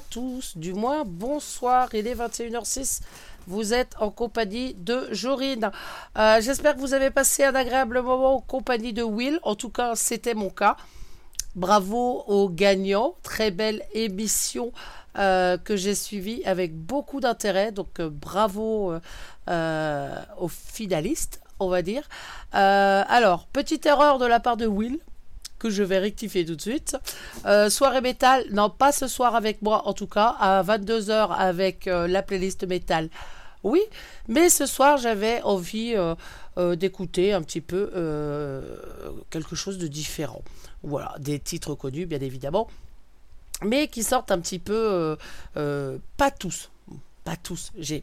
tous, du moins bonsoir, il est 21h06. Vous êtes en compagnie de Jorine. Euh, j'espère que vous avez passé un agréable moment en compagnie de Will. En tout cas, c'était mon cas. Bravo aux gagnants. Très belle émission euh, que j'ai suivie avec beaucoup d'intérêt. Donc, euh, bravo aux finalistes, on va dire. alors, petite erreur de la part de Will que je vais rectifier tout de suite. Euh, soirée métal, non pas ce soir avec moi en tout cas, à 22h avec euh, la playlist métal. Oui, mais ce soir j'avais envie euh, d'écouter un petit peu quelque chose de différent. Voilà, des titres connus bien évidemment, mais qui sortent un petit peu, pas tous, pas tous. J'ai,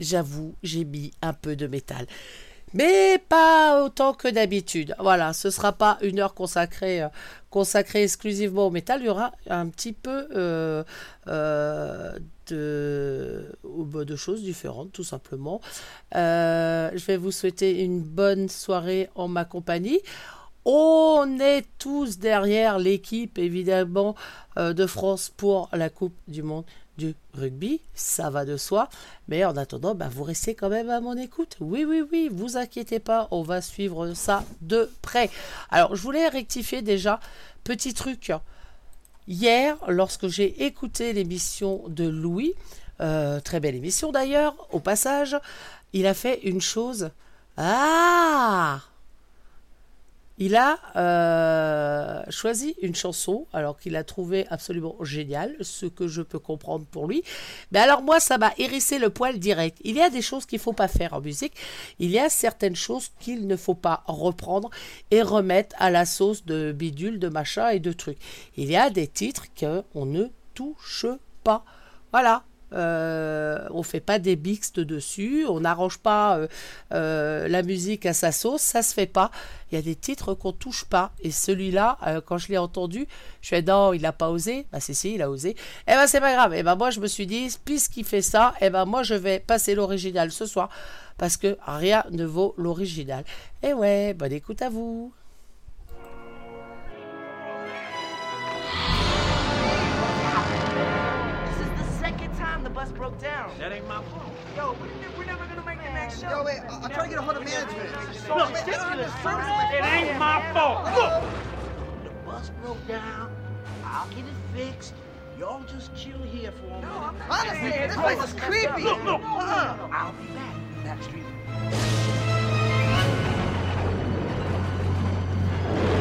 j'avoue, j'ai mis un peu de métal mais pas autant que d'habitude. Voilà, ce sera pas une heure consacrée, euh, consacrée exclusivement au métal. Il y aura un petit peu euh, euh, de, choses différentes, tout simplement. je vais vous souhaiter une bonne soirée en ma compagnie. On est tous derrière l'équipe, évidemment, de France pour la Coupe du Monde rugby, ça va de soi. Mais en attendant, bah, vous restez quand même à mon écoute. Oui, oui, oui, vous inquiétez pas, on va suivre ça de près. Alors, je voulais rectifier déjà, petit truc. Hier, lorsque j'ai écouté l'émission de Louis, euh, très belle émission d'ailleurs, au passage, il a fait une chose. Ah il a euh, choisi une chanson, alors qu'il a trouvé absolument génial, ce que je peux comprendre pour lui. Mais alors moi, ça m'a hérissé le poil direct. Il y a des choses qu'il ne faut pas faire en musique. Il y a certaines choses qu'il ne faut pas reprendre et remettre à la sauce de bidule, de machin et de trucs. Il y a des titres qu'on ne touche pas. Voilà, euh, on fait pas des mixtes dessus, on n'arrange pas euh, euh, la musique à sa sauce, ça se fait pas. Il y a des titres qu'on touche pas. Et celui-là, euh, quand je l'ai entendu, je fais non, il n'a pas osé. Bah si si, il a osé. Eh ben c'est pas grave. Eh ben moi je me suis dit, puisqu'il fait ça, eh ben moi je vais passer l'original ce soir parce que rien ne vaut l'original. Et eh ouais, bonne écoute à vous. Down. That ain't my fault. Yo, we're never gonna make the next show. Yo, wait, I'll try to get a hold of management. So Look, ridiculous. It ain't my fault. Look, the bus broke down. I'll get it fixed. Y'all just chill here for a minute. No, I'm not. Honestly, this place is creepy. Look, look. Uh-uh. I'll be back. Backstreet. Am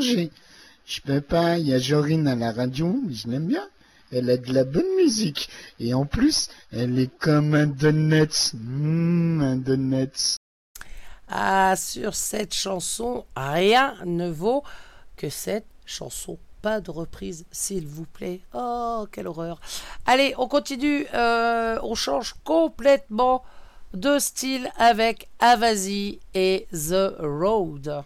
Je peux pas, il y a Jorine à la radio, mais je l'aime bien. Elle a de la bonne musique. Et en plus, elle est comme un donut. Mmh, un. Ah, sur cette chanson, rien ne vaut que cette chanson. Pas de reprise, s'il vous plaît. Oh, quelle horreur. Allez, on continue. euh, on change complètement de style avec Avasi et The Road.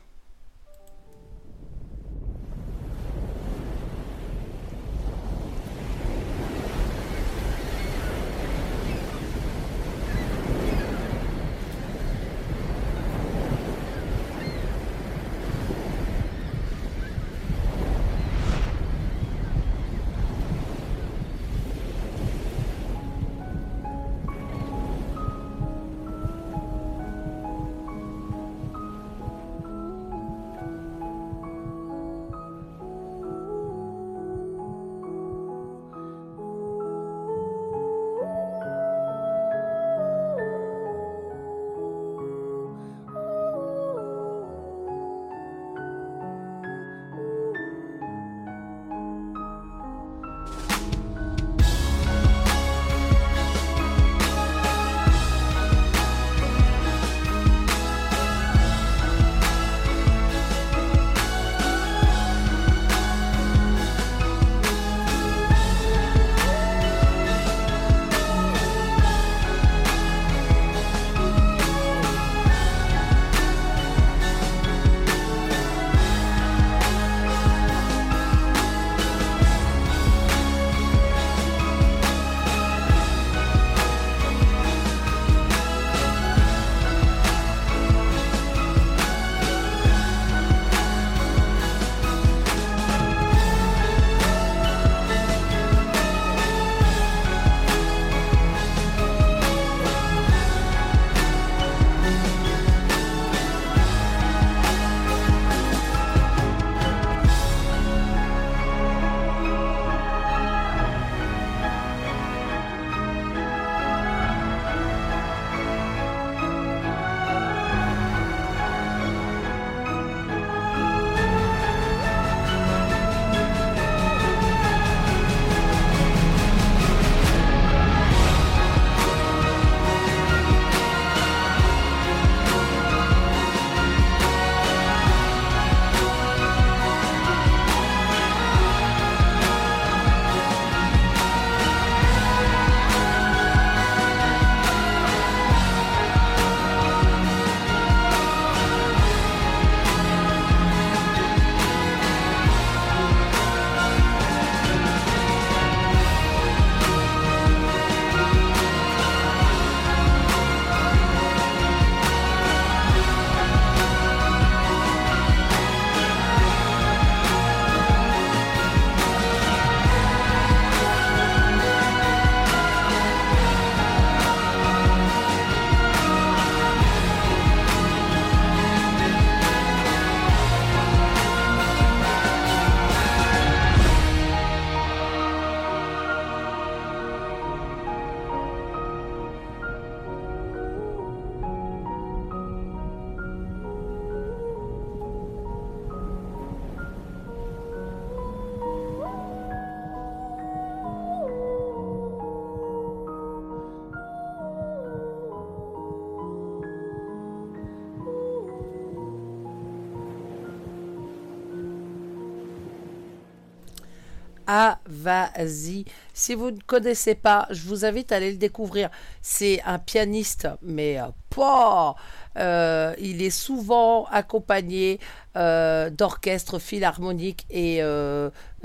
Ah, vas-y. Si vous ne connaissez pas, je vous invite à aller le découvrir. C'est un pianiste, mais euh, pas. Euh, il est souvent accompagné euh, d'orchestres philharmoniques et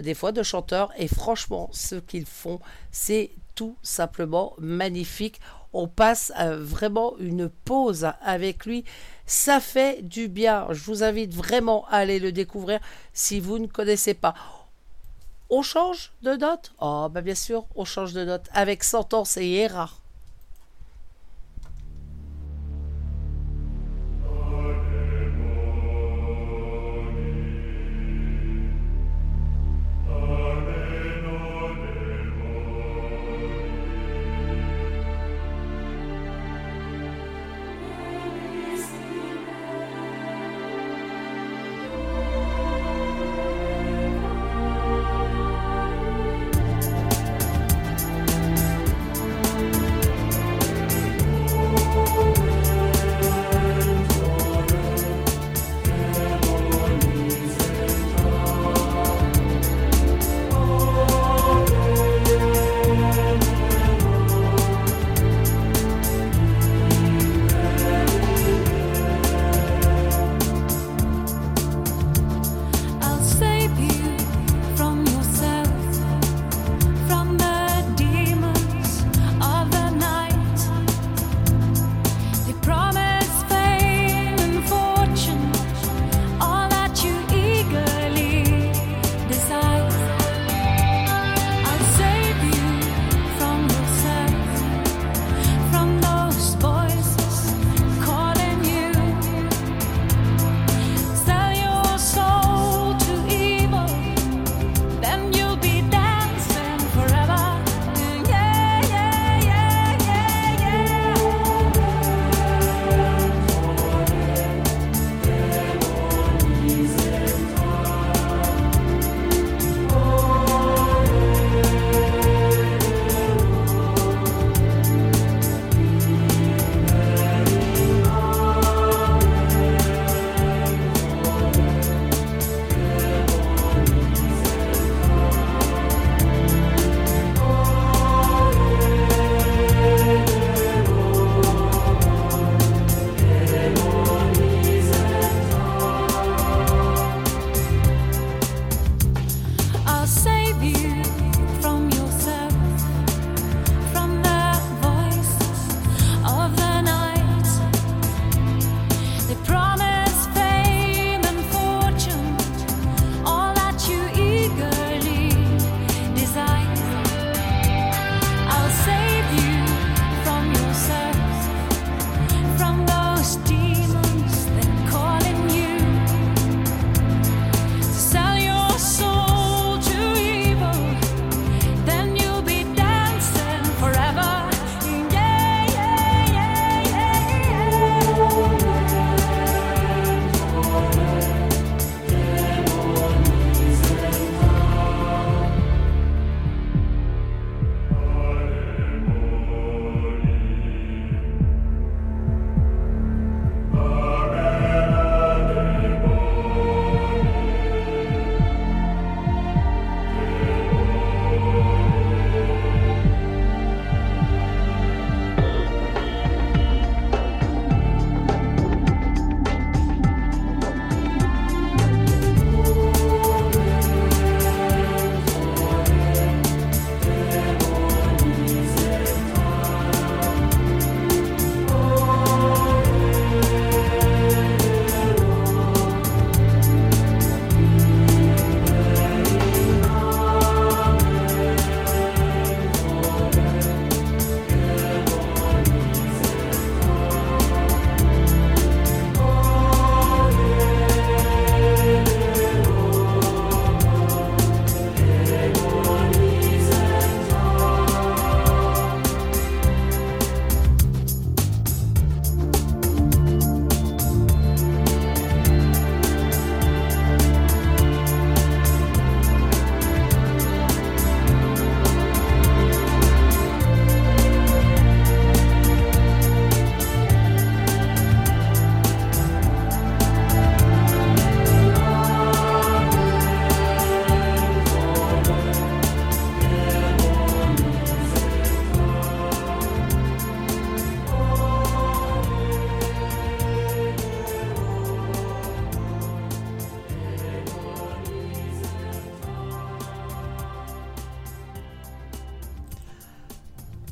des fois de chanteurs. Et franchement, ce qu'ils font, c'est tout simplement magnifique. On passe vraiment une pause avec lui. Ça fait du bien. Je vous invite vraiment à aller le découvrir si vous ne connaissez pas. On change de note? Oh, bah bien sûr, on change de note. Avec Sentence et Hera.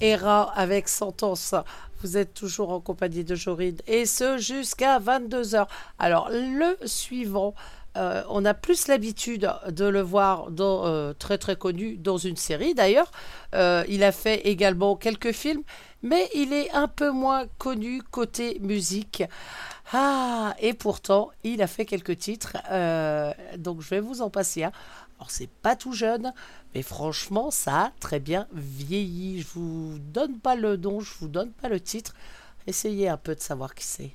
Era avec Sentence. Vous êtes toujours en compagnie de Jorine et ce jusqu'à 22h. Alors le suivant, euh, on a plus l'habitude de le voir dans, euh, très très connu dans une série d'ailleurs. Euh, il a fait également quelques films, mais il est un peu moins connu côté musique. Ah, et pourtant, il a fait quelques titres, donc je vais vous en passer un. Alors c'est pas tout jeune, mais franchement ça a très bien vieilli. Je vous donne pas le don, je vous donne pas le titre. Essayez un peu de savoir qui c'est.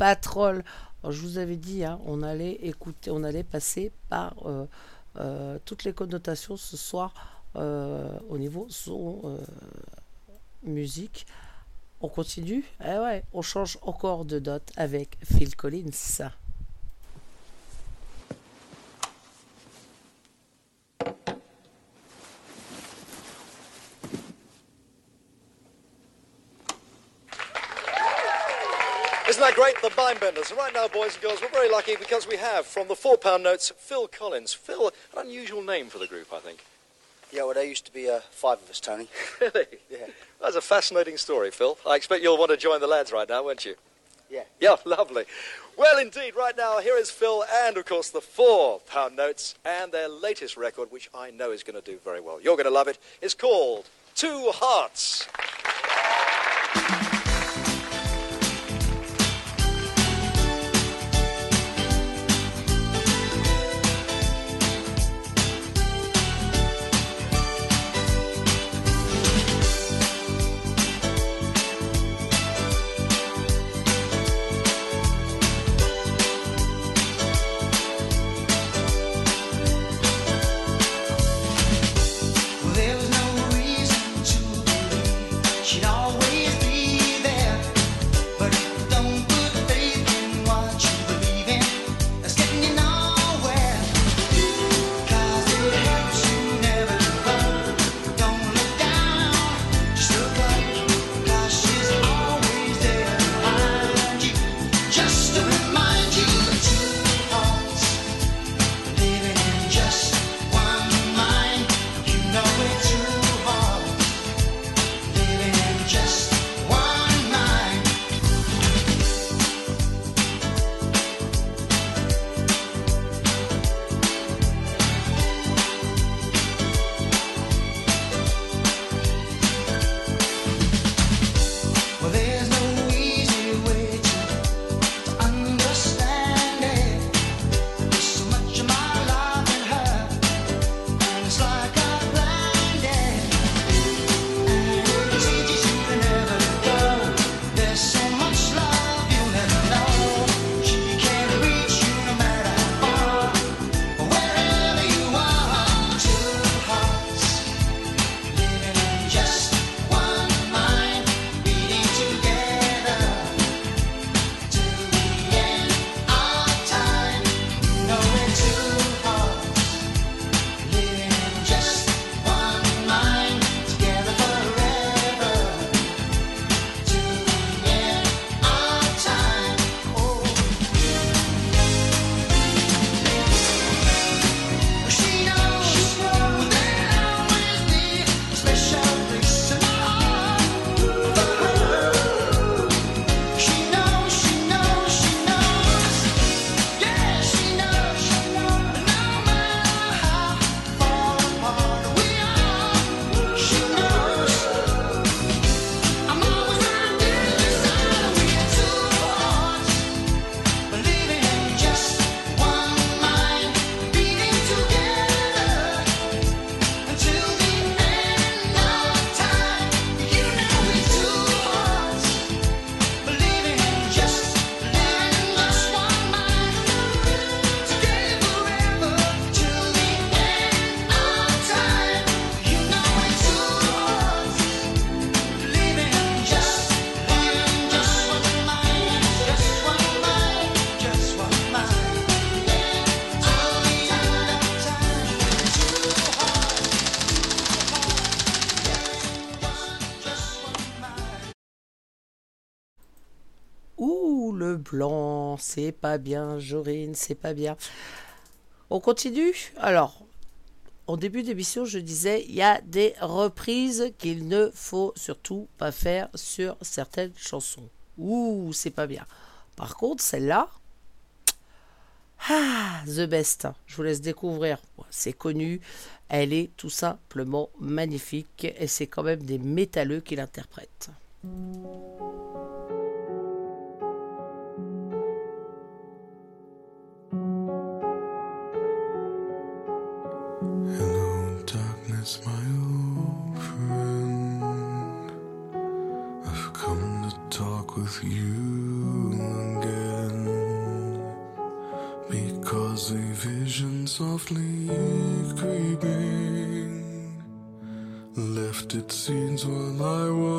Patrol. Je vous avais dit, hein, on allait écouter, on allait passer par euh, euh, toutes les connotations ce soir euh, au niveau son, musique. On continue? Eh on change encore de note avec Phil Collins. Isn't that great? The Mindbenders. And right now, boys and girls, we're very lucky because we have from the four pound notes Phil Collins. Phil, an unusual name for the group, I think. Yeah, well, there used to be uh, five of us, Tony. Really? Yeah. That's a fascinating story, Phil. I expect you'll want to join the lads right now, won't you? Yeah. Yeah, lovely. Well, indeed, right now, here is Phil and, of course, the four pound notes and their latest record, which I know is going to do very well. You're going to love it. It's called Two Hearts. C'est pas bien, Jorine, c'est pas bien. On continue Alors, en début d'émission, je disais, il y a des reprises qu'il ne faut surtout pas faire sur certaines chansons. Ouh, c'est pas bien. Par contre, celle-là, ah, The Best, je vous laisse découvrir. C'est connu, elle est tout simplement magnifique et c'est quand même des métalleux qui l'interprètent. when i was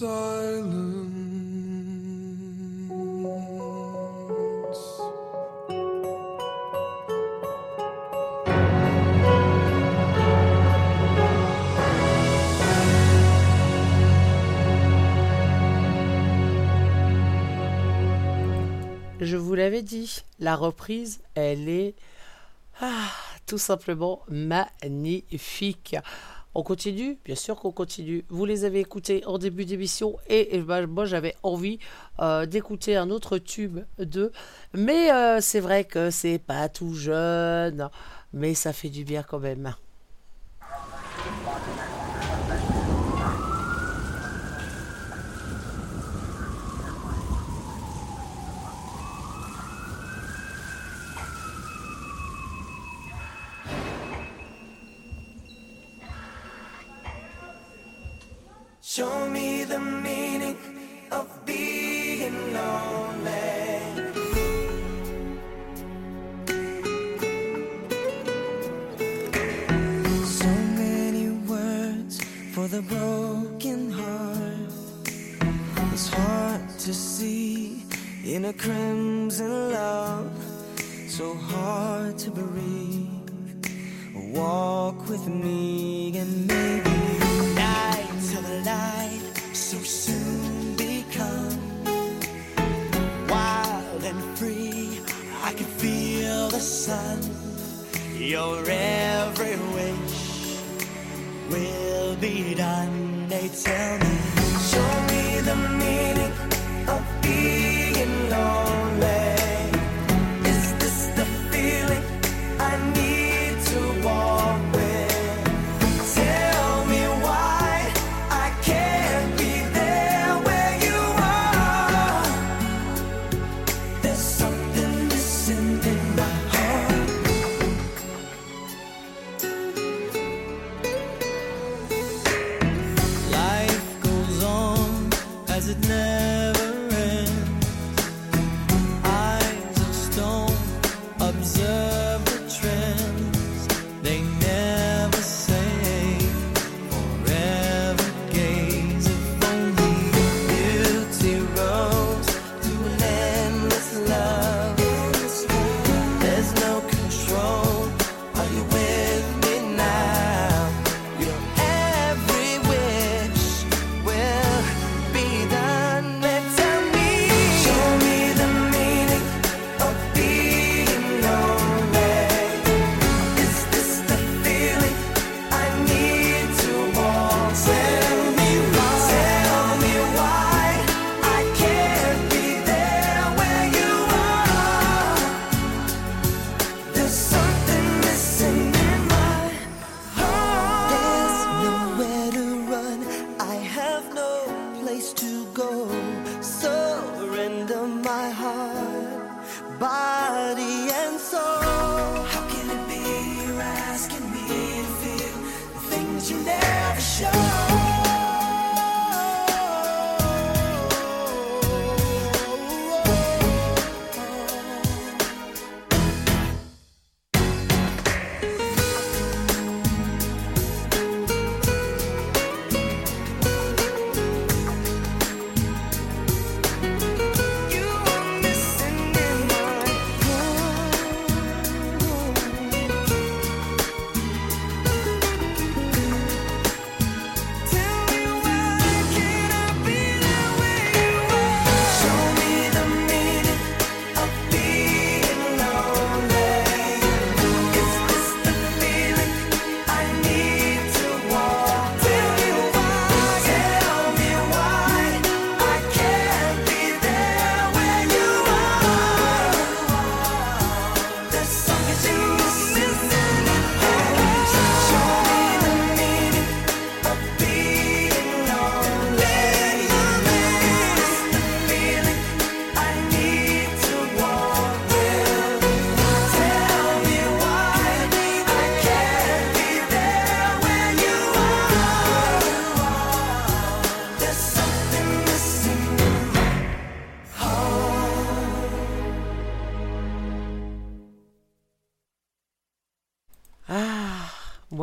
Je vous l'avais dit, la reprise, elle est ah, tout simplement magnifique. On continue Bien sûr qu'on continue. Vous les avez écoutés en début d'émission et, et ben, moi j'avais envie euh, d'écouter un autre tube d'eux. Mais euh, c'est vrai que c'est pas tout jeune, mais ça fait du bien quand même. a crimson love so hard to breathe. Walk with me and maybe night till the light so soon become wild and free. I can feel the sun. Your every wish will be done. They tell me.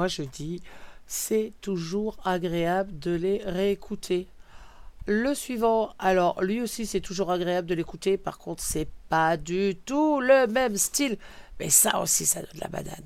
je dis c'est toujours agréable de les réécouter. Le suivant, alors lui aussi c'est toujours agréable de l'écouter, par contre c'est pas du tout le même style, mais ça aussi ça donne la banane.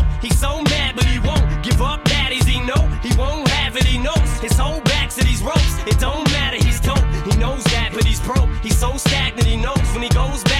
He's so mad, but he won't give up daddies. He know he won't have it. He knows his whole back to these ropes. It don't matter, he's dope. He knows that, but he's broke. He's so stagnant, he knows when he goes back.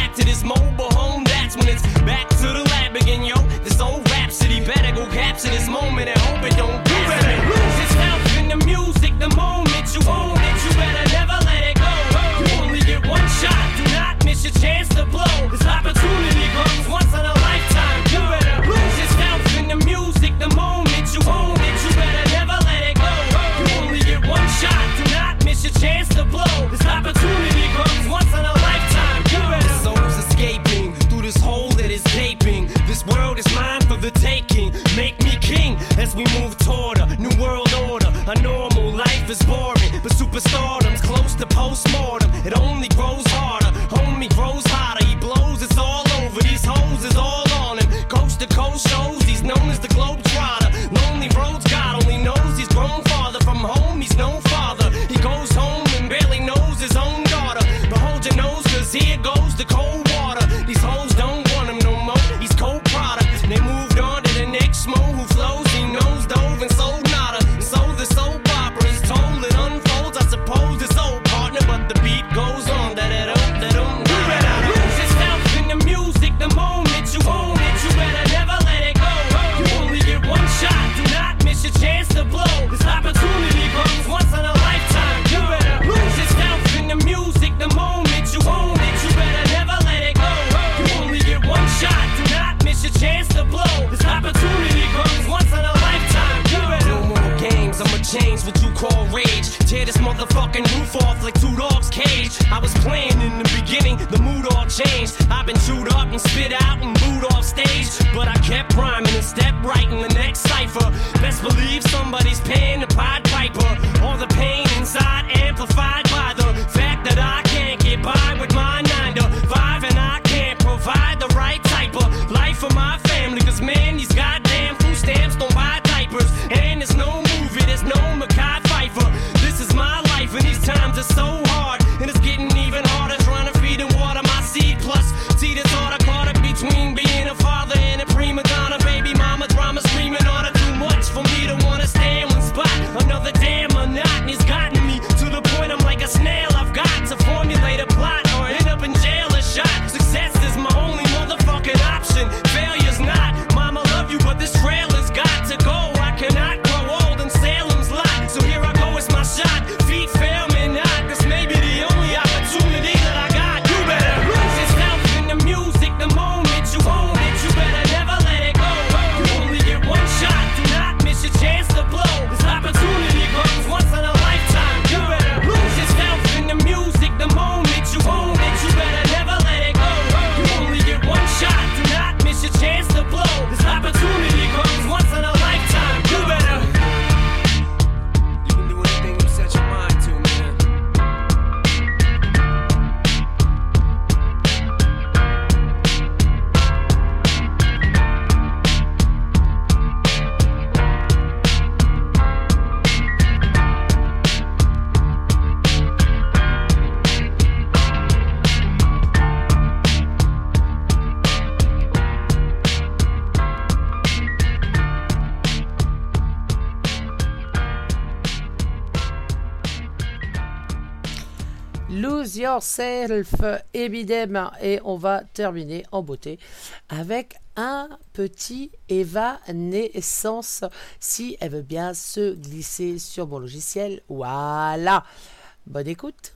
me rose Self évidemment Et on va terminer en beauté avec un petit Eva Naissance, si elle veut bien se glisser sur mon logiciel. Voilà. Bonne écoute.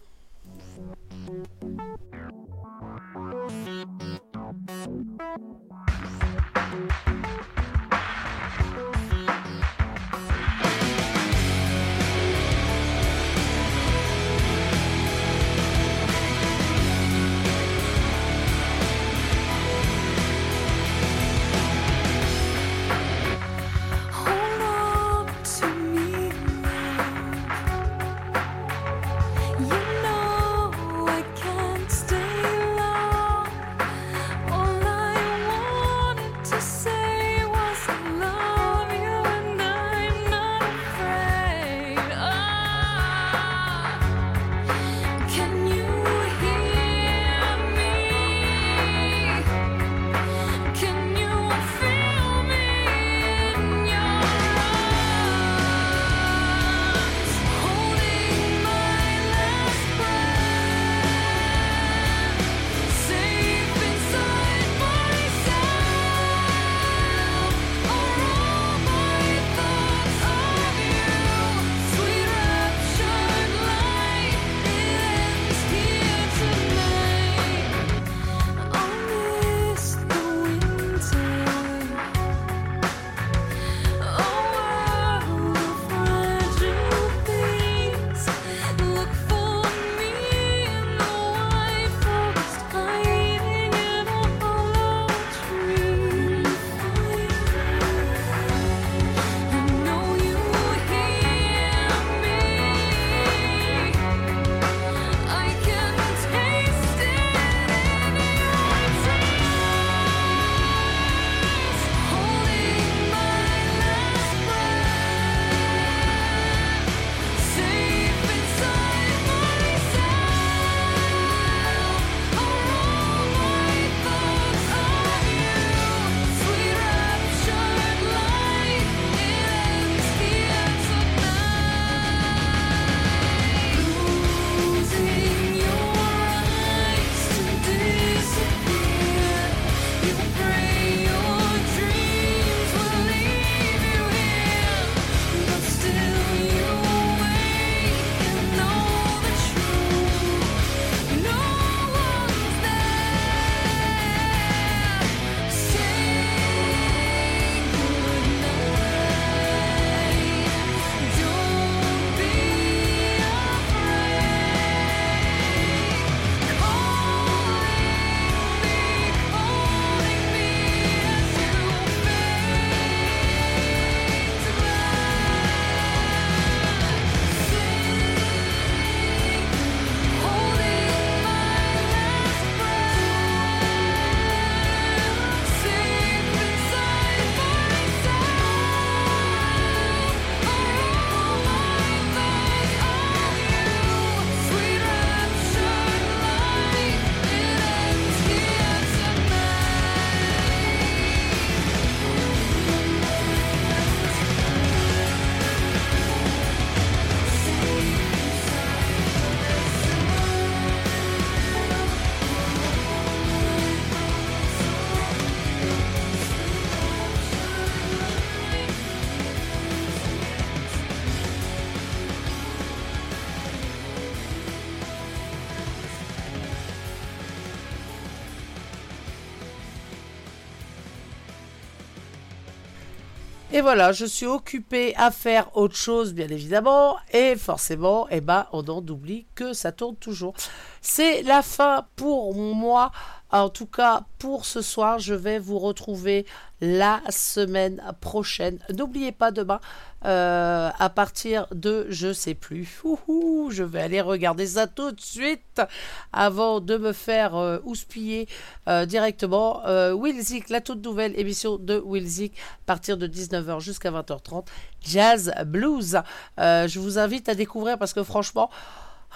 Et voilà, je suis occupée à faire autre chose, bien évidemment. Et forcément, eh ben, on en oublie que ça tourne toujours. C'est la fin pour moi. En tout cas, pour ce soir, je vais vous retrouver la semaine prochaine. N'oubliez pas demain, euh, à partir de, je sais plus, je vais aller regarder ça tout de suite avant de me faire euh, houspiller euh, directement. Wilzik, la toute nouvelle émission de Wilzik, à partir de 19h jusqu'à 20h30, Jazz Blues. Je vous invite à découvrir parce que franchement,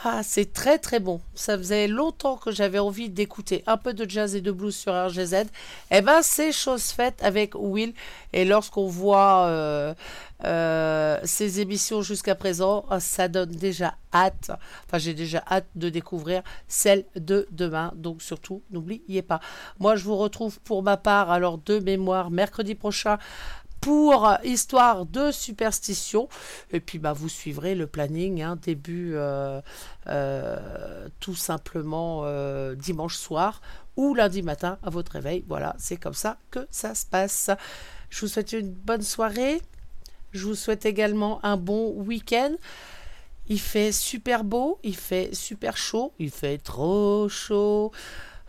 ah, c'est très très bon. Ça faisait longtemps que j'avais envie d'écouter un peu de jazz et de blues sur RGZ. Eh ben, c'est chose faite avec Will. Et lorsqu'on voit euh, euh, ces émissions jusqu'à présent, ça donne déjà hâte. Enfin, j'ai déjà hâte de découvrir celle de demain. Donc surtout, n'oubliez pas. Moi, je vous retrouve pour ma part, alors de mémoire, mercredi prochain pour histoire de superstition. Et puis bah, vous suivrez le planning, hein, début euh, euh, tout simplement euh, dimanche soir ou lundi matin à votre réveil. Voilà, c'est comme ça que ça se passe. Je vous souhaite une bonne soirée. Je vous souhaite également un bon week-end. Il fait super beau, il fait super chaud, il fait trop chaud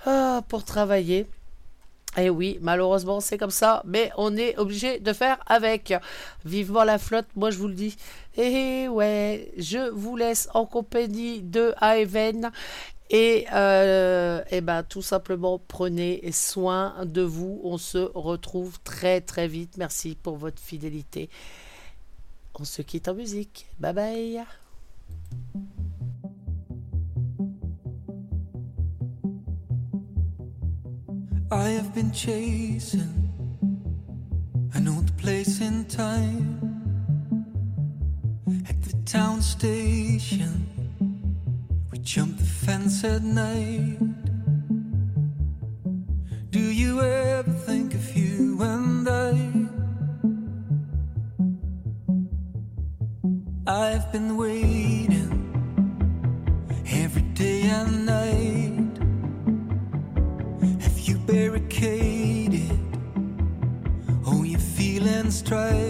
ah, pour travailler. Et oui, malheureusement, c'est comme ça, mais on est obligé de faire avec. Vivement la flotte, moi je vous le dis. Et ouais, je vous laisse en compagnie de Aeven. Et, euh, ben, tout simplement, prenez soin de vous. On se retrouve très très vite. Merci pour votre fidélité. On se quitte en musique. Bye bye. I have been chasing. an old place and time. At the town station, we jump the fence at night. Do you ever think of you and I? I've been waiting 摔。